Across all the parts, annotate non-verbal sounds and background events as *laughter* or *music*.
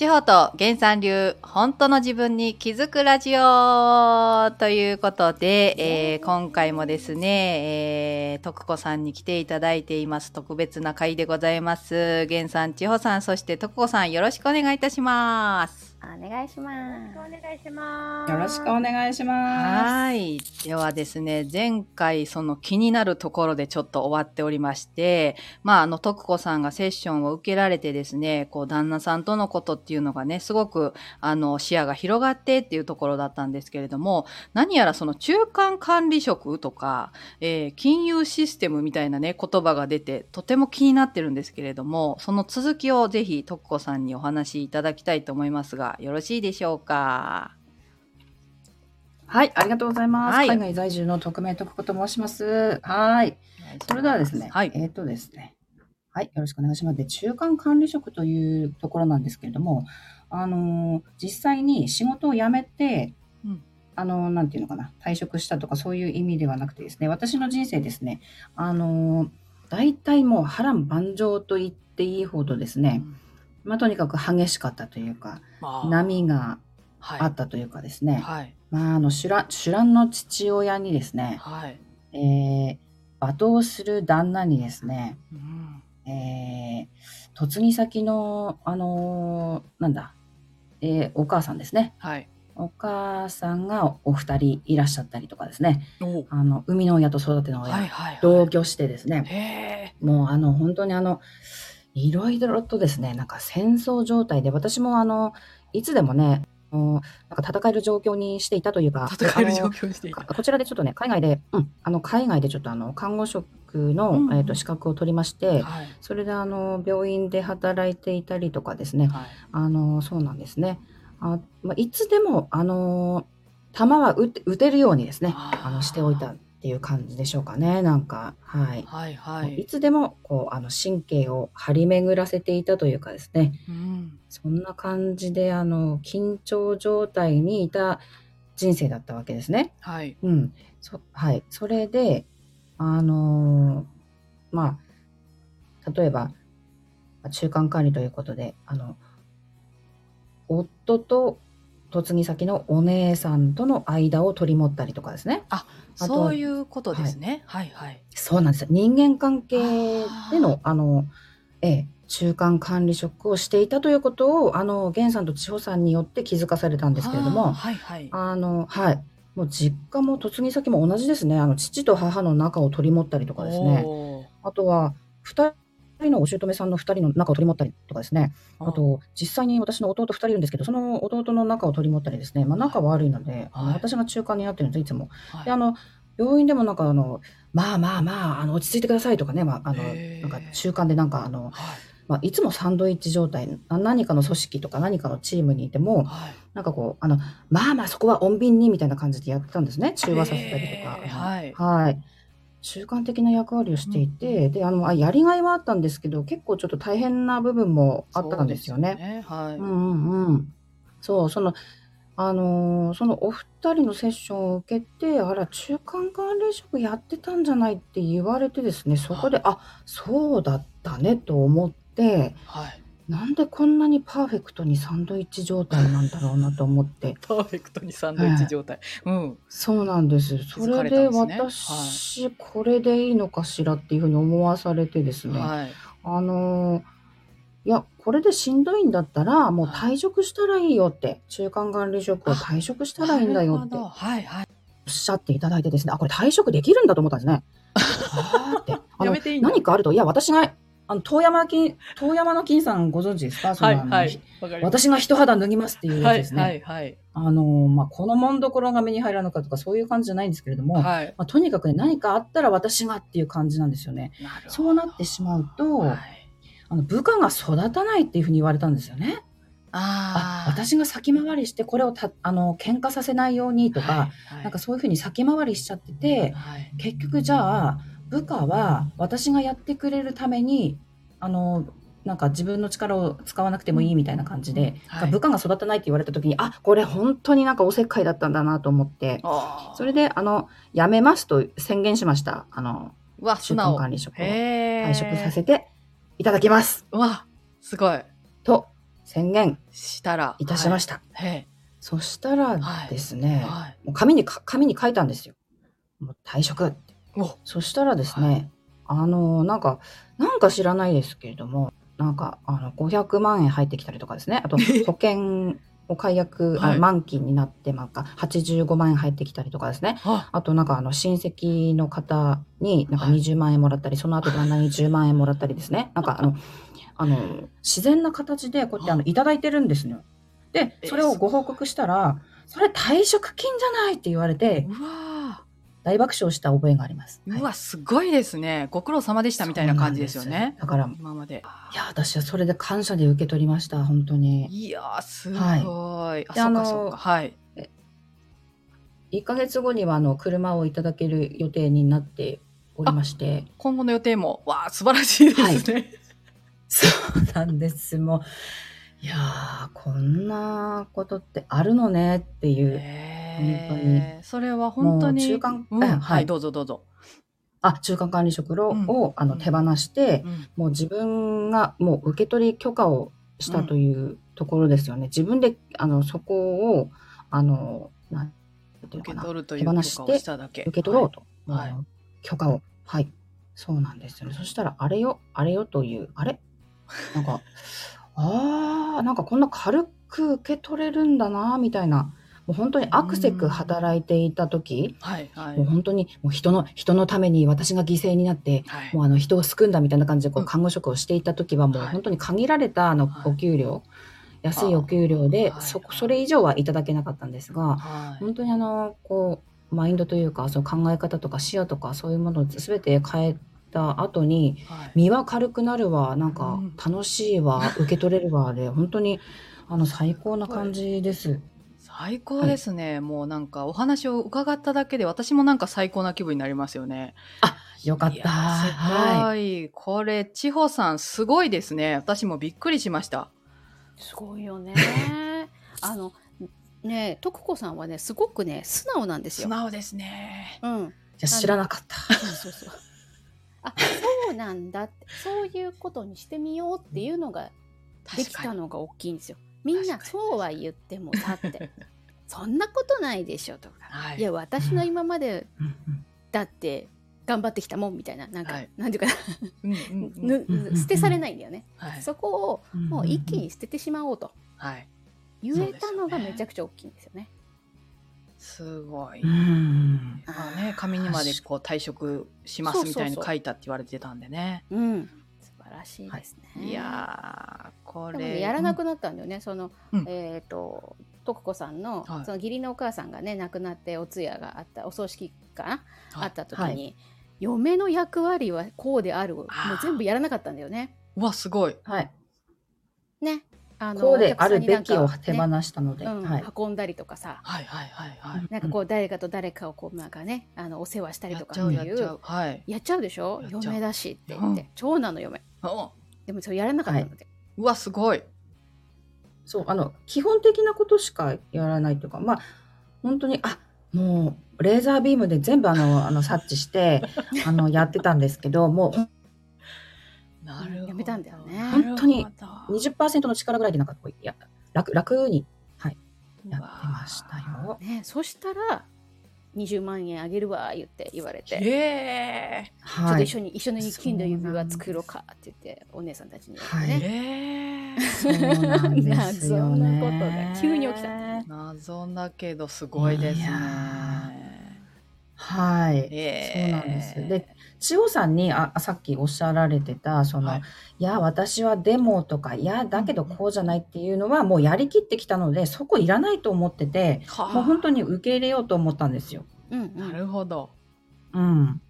地方と原産流本当の自分に気づくラジオということで、えー今回もですね、えー、徳子さんに来ていただいています。特別な回でございます。原さん千穂さんそして徳子さんよろしくお願いいたしますお願いします。お願いします。よろしくお願いします。はい。ではですね、前回その気になるところでちょっと終わっておりまして、まあ、あの、徳子さんがセッションを受けられてですね、こう、旦那さんとのことっていうのがね、すごく、あの、視野が広がってっていうところだったんですけれども、何やらその中間管理職とか、えー金融システムみたいなね、言葉が出て、とても気になってるんですけれども、その続きをぜひ徳子さんにお話しいただきたいと思いますが、よろしいでしょうか？はい、ありがとうございます。はい海外在住の匿名徳子と申します。はい。それではですね、はい。えっ、とですね、はい、よろしくお願いします。で、中間管理職というところなんですけれども、あのー実際に仕事を辞めて、うんあのーなんていうのかな、退職したとかそういう意味ではなくてですね、私の人生ですね、あのー大体もう波乱万丈と言っていいほどですね、まあ、とにかく激しかったというか、まあ波がはいあったというかですね、はい。まあ、あの、主覧、主覧の父親にですね、はい。えー、罵倒する旦那にですね、うんえー、嫁ぎ先の、あのーなんだ、えーお母さんですね。はい。お母さんがお二人いらっしゃったりとかですね、の、生みの親と育ての親、はいはい。同居してですね。もうあの、本当にあの、いろいろとですね、なんか戦争状態で、私もあの、いつでもね、あのなんか戦える状況にしていたというか、戦える状況にしていた。こちらでちょっとね、海外で、うん、あの、海外でちょっとあの、看護職の、うんえっ、と、資格を取りまして、はい。それであの、病院で働いていたりとかですね、はい。あの、そうなんですね。あまあ、いつでも、あの、弾は撃て撃てるようにですね、あの、しておいたっていう感じでしょうかね、なんか、はい。はいはいい。つでも、こう、あの、神経を張り巡らせていたというかですね、うん。そんな感じで、あの、緊張状態にいた人生だったわけですね。はい。うん。そはい。それで、あのーまあ、例えば、まあ中間管理ということで、あの、夫と嫁ぎ先のお姉さんとの間を取り持ったりとかですね。あとそういうことですね。はいはい。そうなんですよ。人間関係であの、あの、ええ、中間管理職をしていたということを、あの、源さんと千穂さんによって気づかされたんですけれども、はいはい。あの、はい。もう実家も嫁ぎ先も同じですね。あの、父と母の仲を取り持ったりとかですね。あとは、二人のお姑さんの二人の仲を取り持ったりとかですね。あ、と、実際に私の弟二人いるんですけど、その弟の仲を取り持ったりですね。まあ、仲悪いので、あのはい私が中間になってるんです、いつも。はいで、あの、病院でもなんかあの、まあまあまあ、あの、落ち着いてくださいとかね、まあ、あの、なんか中間でなんかあの、はい。まあ、いつもサンドイッチ状態、な何かの組織とか何かのチームにいても、はい。なんかこう、あの、まあまあそこは穏便にみたいな感じでやってたんですね。中和させたりとか。はいはい。中間的な役割をしていて、で、あの、あやりがいはあったんですけど、結構ちょっと大変な部分もあったんですよね。そう、その、あのーそのお二人のセッションを受けて、あら、中間管理職やってたんじゃないって言われてですね、そこで、あ、そうだったねと思って、はい。なんでこんなにパーフェクトにサンドイッチ状態なんだろうなと思って。*laughs* パーフェクトにサンドイッチ状態。うん。そうなんです。それでれたんですね私、これでいいのかしらっていうふうに思わされてですね。はい。あのーいや、これでしんどいんだったら、もう退職したらいいよって、中間管理職を退職したらいいんだよってはいはい。おっしゃっていただいてですね、あ、これ退職できるんだと思ったんですね。はーって。*laughs* あのやめていいんだ何かあると、いや、私が、あの、遠山金、遠山の金さんご存知ですか？そのはい私が一肌脱ぎますっていうやつですね。はいはい。あのーまあ、このもんどころが目に入らぬかとかそういう感じじゃないんですけれども、はい。まあ、とにかくね、何かあったら私がっていう感じなんですよね。なるほどそうなってしまうと、はいあの部下が育たないっていうふうに言われたんですよね。ああー私が先回りしてこれをたあの喧嘩させないようにとか、はいはいなんかそういうふうに先回りしちゃってて、はい結局じゃあ部下は私がやってくれるためにあのなんか自分の力を使わなくてもいいみたいな感じで、はい部下が育たないって言われた時にあこれ本当になんかおせっかいだったんだなと思ってそれであの辞めますと宣言しましたあのうわ、中管理職を退職させていただきますうわ、すごい。と宣言したら。いたしました。た。へそしたらはいですえ。ね、はい。もう紙にか、紙に書いたんですよ。もう退職って。お。そしたらですね、あの、なんか、なんか知らないですけれども、なんか、あの、500万円入ってきたりとかですね、あと、*laughs* 保険を解約、あはい。満期になって、なんか、85万円入ってきたりとかですね、あ、あと、なんか、あの、親戚の方に、なんかはい。20万円もらったり、その後旦那に *laughs* 10万円もらったりですね、なんか、あの、あの、自然な形で、こうやって、あの、いただいてるんですよ。で、えそれをご報告したら、それ退職金じゃないって言われて、うわ大爆笑した覚えがあります。うわ、すごいですね。ご苦労様でしたみたいな感じですよねだから、今まで。いや、私はそれで感謝で受け取りました、本当に。いやー、すごい。はいあ、であのそっか。はい。1ヶ月後には、あの、車をいただける予定になっておりまして。今後の予定も、わあ、素晴らしいですね。そうなんです。もう、いやー、こんなことってあるのねっていう。それは本当に。中間うんえはいはい、どうぞどうぞ。あ、中間管理職を、うんをあの手放して、うんもう自分がもう受け取り許可をしたというところですよね。自分で、あの、そこを、あの、なんていう受けのかな。取るという許可を手放して。受け取ろうと。はい許可を。はい。そうなんですよね。そしたら、あれよ、あれよという、あれ？なんか、*laughs* あー、なんかこんな軽く受け取れるんだな、みたいな。もう本当にアクセク働いていた時、はい、はい。もう本当にもう人の、人のために私が犠牲になって、はい。もうあの人を救うんだみたいな感じでこううん。看護職をしていた時はもうはい。本当に限られたあのはい。お給料、安いお給料ではい。そそれ以上はいただけなかったんですが、はい。本当にあのこうマインドというかその考え方とか視野とかそういうものを全て変えた後にはい。身は軽くなるわなんかうん。楽しいわ、受け取れるわで本当にあの最高な感じです。最高ですね、もうなんかお話を伺っただけで私もなんか最高な気分になりますよね。よかった。いやーすはごい。これ、千穂さんすごいですね。私もびっくりしました。すごいよね。*laughs* あのね徳子さんはねすごくね素直なんです素よ。直ですね。うん。い。じゃあ知らなかった。そうそうそう。あそうなんだってそういうことにしてみようっていうのができたのが大きいんですよ。みんなそうは言ってもだってそんなことないでしょとか。はいいや私の今までだって頑張ってきたもんみたいななんか、はいなんていうかなうんうんうんぬ捨てされないんだよね。はい。そこをもう一気に捨ててしまおうとはい。言えたのがめちゃくちゃ大きいんですよね。すごい。うんまあね、紙にまでこう退職しますみたいに書いたって言われてたんでね。うん、素晴らしいですね。いやー、こでもねれ。やらなくなったんだよね。その、うんえっ、と徳子さんの、はい。その義理のお母さんがね亡くなってお通夜があったお葬式かな、はい。あった時に、はい。嫁の役割はこうである。をもう全部やらなかったんだよね。うわ、すごい。はい。ね。あこうであるべきを手放したので、うんはい。運んだりとかさ、はいはいはいはい。なんかこう誰かと誰かをこうなんかねあのお世話したりとか。っていうやっちゃう。はい。やっちゃうでしょ？嫁だしって言って、うん。長男の嫁。おでもそれやらなかったので、うわ、すごい。そう、あの、基本的なことしかやらないというか、まあ、本当に、あ、もう、レーザービームで全部あの、*laughs* あの、察知して、あの、やってたんですけど、もなるほど。やめたんだよね本当になるほう20%の力ぐらいでなんかこう、いや、楽、楽にどやってましたよ。ね、そしたら20万円あげるわ言って言われて、へえ。ちょっとはい。一緒に一緒に金の指輪作ろうかって言ってお姉さんたちに言われてね、へえ。そうなんですよ謎ね。*laughs* なことが急に起きた謎だけどすごいですね。はい。えそうなんですで千代さんにあさっきおっしゃられてた、その、はいい、や、私はデモとか、いや、だけどこうじゃないっていうのはもうやりきってきたので、そこいらないと思ってて、はあもう本当に受け入れようと思ったんですよ。うんうなんるほど。うん。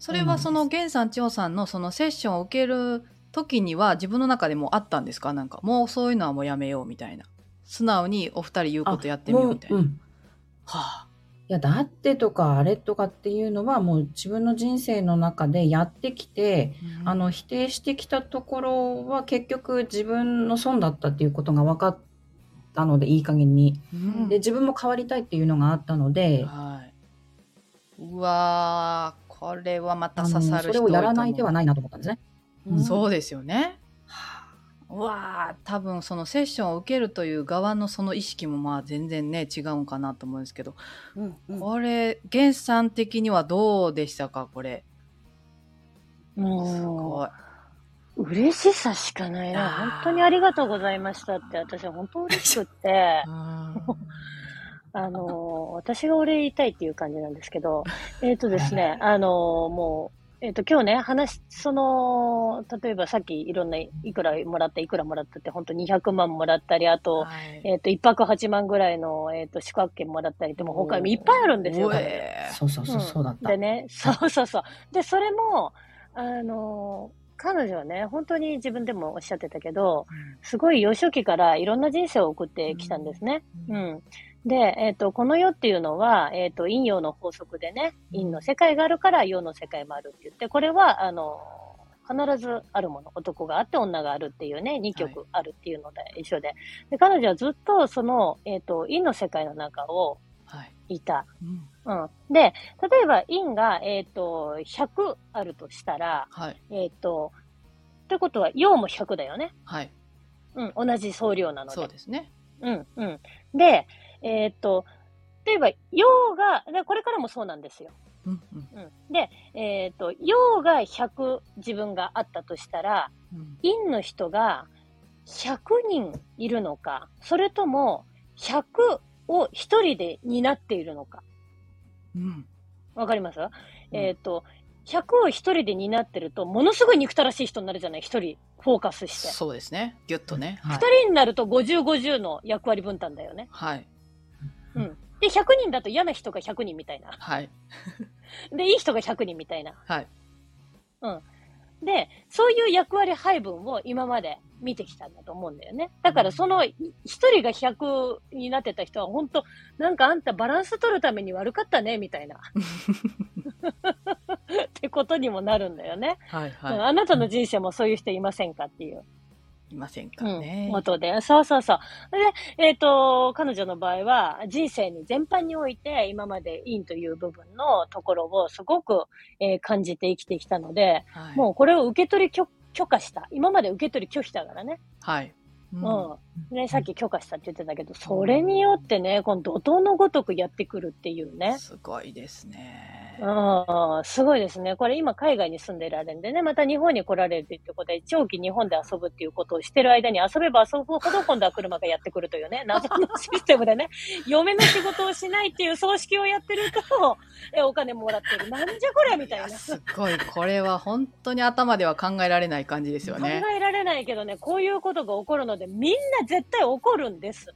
それはその源さん千代さんのそのセッションを受ける時には自分の中でもあったんですか？なんかもうそういうのはもうやめようみたいな。素直にお二人言うことやってみようみたいな。もううんはあ。いや、だってとか、あれとかっていうのは、もう自分の人生の中でやってきて、あの、否定してきたところは結局自分の損だったっていうことが分かったので、いい加減に。うん、で、自分も変わりたいっていうのがあったので、はい。うわーこれはまたあの刺さるそれをやらない手はなないなと思ったんですね。うんそうですよね。うわあ多分そのセッションを受けるという側のその意識もまあ全然ね違うんかなと思うんですけど、うんうん。これ源さん的にはどうでしたか？これ。すもごい。う、嬉しさしかないな。本当にありがとうございましたって、私は本当嬉しくって、*laughs* あの、私がお礼言いたいっていう感じなんですけど、えっ、とですね、あの、もう、えっ、と、今日ね、話、その、例えばさっきいろんないくらもらった、いくらもらったって、本当200万もらったり、あと、はいえっ、と、一泊8万ぐらいの、えっ、と、宿泊券もらったりって、もう他にいっぱいあるんですよ。うえそうそうそう、そうだった。でね、そうそうそう。で、それも、あの、彼女はね、本当に自分でもおっしゃってたけど、すごい幼少期からいろんな人生を送ってきたんですね。ううんん。で、えっ、と、この世っていうのは、えっ、と、陰陽の法則でね、陰の世界があるから陽の世界もあるって言って、これは、あの、必ずあるもの。男があって女があるっていうね、2曲あるっていうので一緒で。で、彼女はずっとその、えっ、と、陰の世界の中をはいいた。うんうん。で、例えば陰が、えっ、と、100あるとしたら、はいえっ、と、ってことは陽も100だよね。はいうん、同じ総量なので。そうですねうん、うん。で、えーっと、例えば、陽が、でこれからもそうなんですよ。うんうんうん。で、えーっと、陽が100自分があったとしたら、うん陰の人が100人いるのか、それとも100を一人で担っているのか。うんわかります、えーっと、100を一人で担ってると、ものすごい憎たらしい人になるじゃない？一人フォーカスして。そうですねギュッとねはい二人になると50、50の役割分担だよね。はいで、100人だと嫌な人が100人みたいな。はい *laughs* で、いい人が100人みたいな。はいで、そういう役割配分を今まで見てきたんだと思うんだよね。だからそのい一人が100になってた人は本当なんかあんたバランス取るために悪かったね、みたいな。*laughs* ってことにもなるんだよね、はいうんはあなたの人生もそういう人いませんかっていう。いいませんかうんねことで。そうそうそう。で、えっ、と、彼女の場合は、人生に全般において、今まで陰という部分のところをすごく、えー感じて生きてきたので、はいもうこれを受け取り許許可した。今まで受け取り拒否だからね。はいうんうん。ね、さっき許可したって言ってたけど、それによってね、この怒涛のごとくやってくるっていうね。すごいですねうん、すごいですね。これ今海外に住んでられるんでね、また日本に来られるってことで、長期日本で遊ぶっていうことをしてる間に遊べば遊ぶほど今度は車がやってくるというね、*laughs* 謎のシステムでね、嫁の仕事をしないっていう葬式をやってると、*laughs* えお金もらってる。なんじゃこりゃみたいな。すごいこれは本当に頭では考えられない感じですよ考ねえられないけどね、こういうことが起こるので、みんな絶対起こるんです。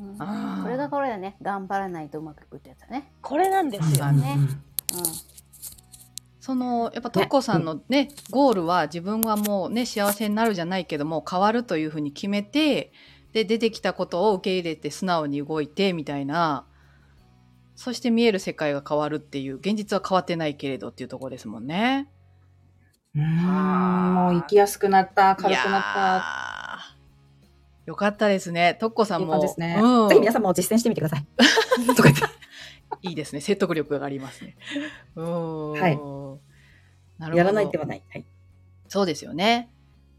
うんこれがこれだね頑張らないとうまくいくってやつだねこれなんですよ。うんねそのやっぱトッコさんのねゴールは自分はもうね幸せになるじゃないけども変わるというふうに決めてで出てきたことを受け入れて素直に動いてみたいなそして見える世界が変わるっていう現実は変わってないけれどっていうところですもんね。うーん、もう生きやすくなった、軽くなった。よかったですね。トッコさんいいも。感じですね。うんぜひ皆さんも実践してみてください。*laughs* *laughs* *laughs* いいですね。説得力がありますね。*laughs* うーん。はいなるほど。やらない手はない。はい。そうですよね。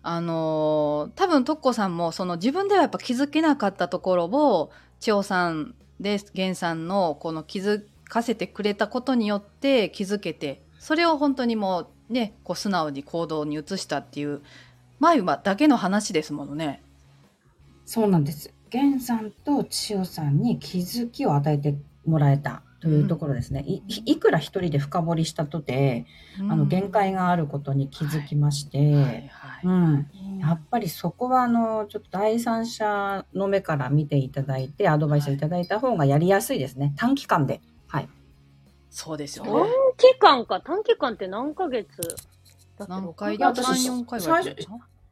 あのー多分トッコさんもその自分ではやっぱ気づけなかったところを千代さんで源さんのこの気づかせてくれたことによって気づけてそれを本当にもうねこう素直に行動に移したっていう前馬だけの話ですものね。そうなんです。源さんと千代さんに気づきを与えてもらえたというところですね。いいくら一人で深掘りしたとて、あの限界があることに気づきまして、はい。はいうん、やっぱりそこはあのちょっと第三者の目から見ていただいてアドバイスをいただいた方がやりやすいですね。短期間で。はい。そうですよね。短。期間か、短期間って何ヶ月だっ回いや3、私4回は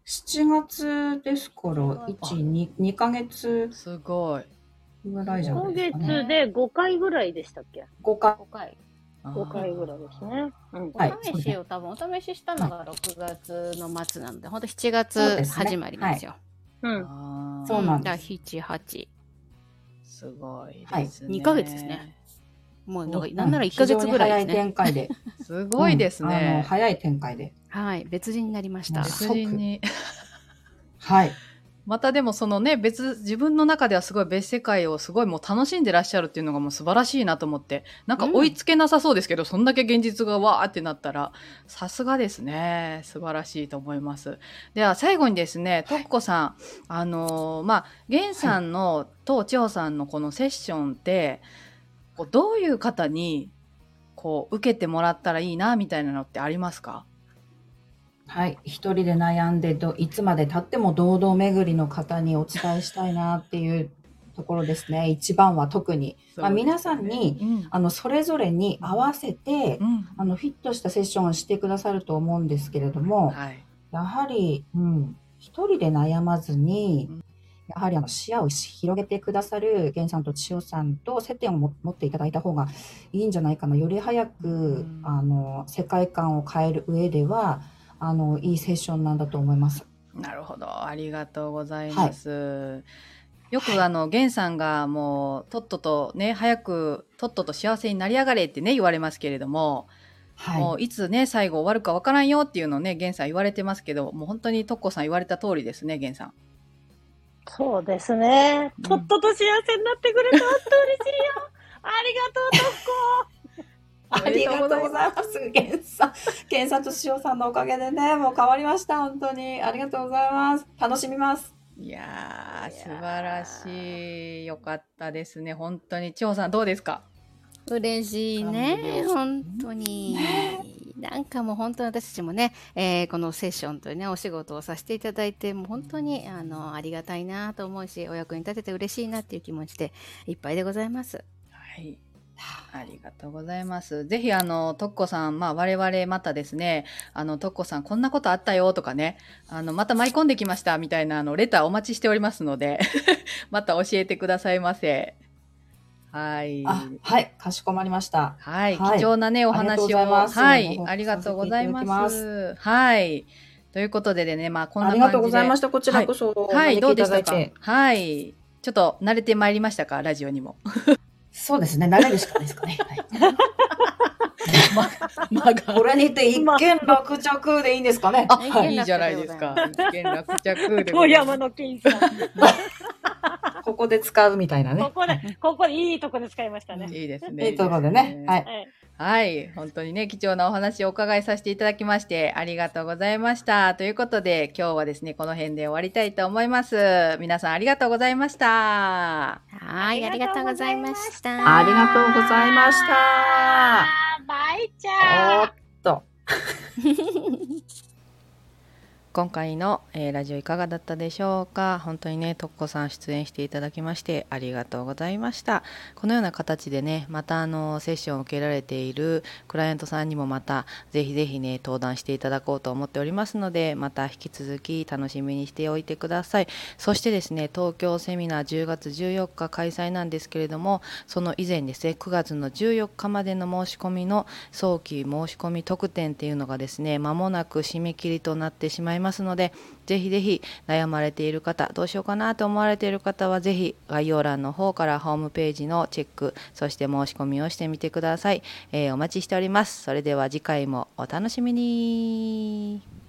7月ですから、1、2、2ヶ月すごい。ぐらいじゃな5いですかね。月で5回ぐらいでしたっけ？5回。5回 ?5 回ぐらいですね。うん。はいお試しを多分お試ししたのが6月の末なので、本当7そう月始まりなんですよ。うん。あーそうなんだす。7、8。すごいですね。はい二ヶ月ですね。もうだからなんなら1ヶ月ぐらいですね。早い展開で。すごいですうん。早い展開で。はい、別人になりました。別人に。*laughs* はい。またでもそのね、別、自分の中ではすごい別世界をすごいもう楽しんでらっしゃるっていうのがもう素晴らしいなと思って、なんか追いつけなさそうですけど、うん、そんだけ現実がわーってなったら、さすがですね。素晴らしいと思います。では最後にですね、とっこさん、はい、あのー、まあ、源さんのと千穂さんのこのセッションって、こうどういう方にこう受けてもらったらいいなみたいなのってありますか？はい、一人で悩んでどいつまで経っても堂々巡りの方にお伝えしたいなっていうところですね。一番は特に。ね、まあ、皆さんに、うん、あのそれぞれに合わせて、うん、あのフィットしたセッションをしてくださると思うんですけれども、はい、やはり、うん、一人で悩まずに、やはりあの視野を広げてくださる源さんと千代さんと接点を持っていただいた方がいいんじゃないかな。より早く、あの世界観を変える上では、あのいいセッションなんだと思います。なるほど、ありがとうございます。はい、よく、はい、あの源さんがもうとっととね早くとっとと幸せになりやがれってね言われますけれども。はい、もういつね最後終わるかわからんよっていうのをね源さん言われてますけどもう本当にとっこさん言われた通りですね源さん。そうですね。とっとと幸せになってくれた、うん、本当嬉しいよ。ありがとう、とっこ。*laughs* ありがとうございます。けんさん、けんさんとしおさんのおかげでね、もう変わりました。本当に。ありがとうございます。楽しみます。いやー、素晴らしい。よかったですね。本当に。千穂さん、どうですか？嬉しいね。本当に。なんかもう本当に私たちもね、えー、このセッションというね、お仕事をさせていただいて、もう本当にあのありがたいなと思うし、お役に立てて嬉しいなっていう気持ちでいっぱいでございます。はい。ありがとうございます。ぜひ、あの、とっこさん、まあ、我々またですね、あの、とっこさん、こんなことあったよとかね、あの、また舞い込んできましたみたいな、あの、レターお待ちしておりますので *laughs* また教えてくださいませ。はい。はい、かしこまりました。はい、はい、貴重なね、お話を。はい、ありがとうございます。はい。ということでね、まあ、こんな感じで。ありがとうございました。こちらこそ。はい、はい、どうでしたか？はい。ちょっと慣れてまいりましたか？ラジオにも。そうですね。慣れるしかないですかね。はい。ま、まこれにて一見落着でいいんですかね？あ、はい、いいじゃないですか。一見落着で。富山の金さん。*laughs* ここで使うみたいなね。ここで、ここでいいとこで使いましたね。いいですね。いいとこでね。はい。はい。本当にね、貴重なお話をお伺いさせていただきまして、ありがとうございました。ということで、今日はですね、この辺で終わりたいと思います。皆さんありがとうございました。はい、ありがとうございました。ありがとうございました。バイちゃん。おっと。*laughs* 今回の、えー、ラジオいかがだったでしょうか？本当にね、とっこさん出演していただきましてありがとうございました。このような形でね、またあの、セッションを受けられているクライアントさんにもまた、ぜひぜひね、登壇していただこうと思っておりますので、また引き続き楽しみにしておいてください。そしてですね、東京セミナー10月14日開催なんですけれども、その以前ですね、9月の14日までの申し込みの早期申し込み特典っていうのがですね、間もなく締め切りとなってしまいますますので、ぜひぜひ悩まれている方、どうしようかなと思われている方は、ぜひ概要欄の方からホームページのチェック、そして申し込みをしてみてください。えー、お待ちしております。それでは次回もお楽しみに。